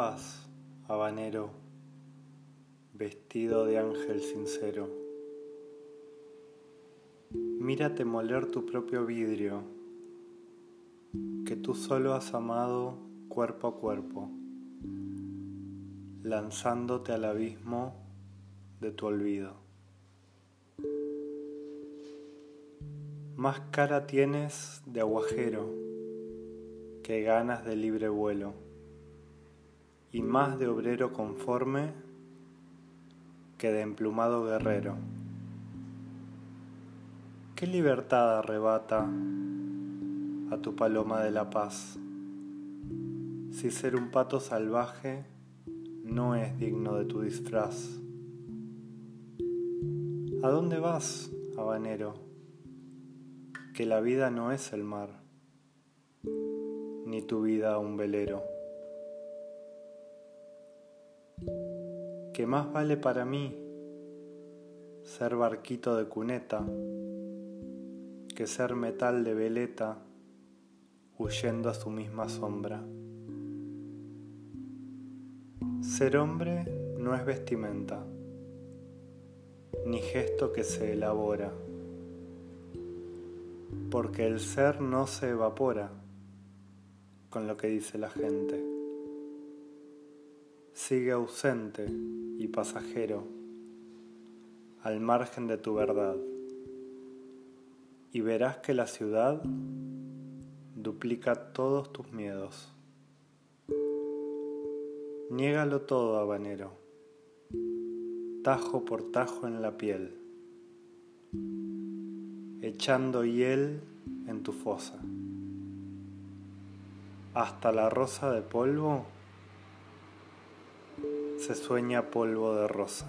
vas, habanero, vestido de ángel sincero? Mírate moler tu propio vidrio, que tú solo has amado cuerpo a cuerpo, lanzándote al abismo de tu olvido. Más cara tienes de aguajero que ganas de libre vuelo y más de obrero conforme que de emplumado guerrero. ¿Qué libertad arrebata a tu paloma de la paz si ser un pato salvaje no es digno de tu disfraz? ¿A dónde vas, habanero? Que la vida no es el mar, ni tu vida un velero. Que más vale para mí ser barquito de cuneta que ser metal de veleta huyendo a su misma sombra. Ser hombre no es vestimenta, ni gesto que se elabora, porque el ser no se evapora con lo que dice la gente. Sigue ausente y pasajero al margen de tu verdad y verás que la ciudad duplica todos tus miedos. Niégalo todo, habanero, tajo por tajo en la piel, echando hiel en tu fosa. Hasta la rosa de polvo se sueña polvo de rosa.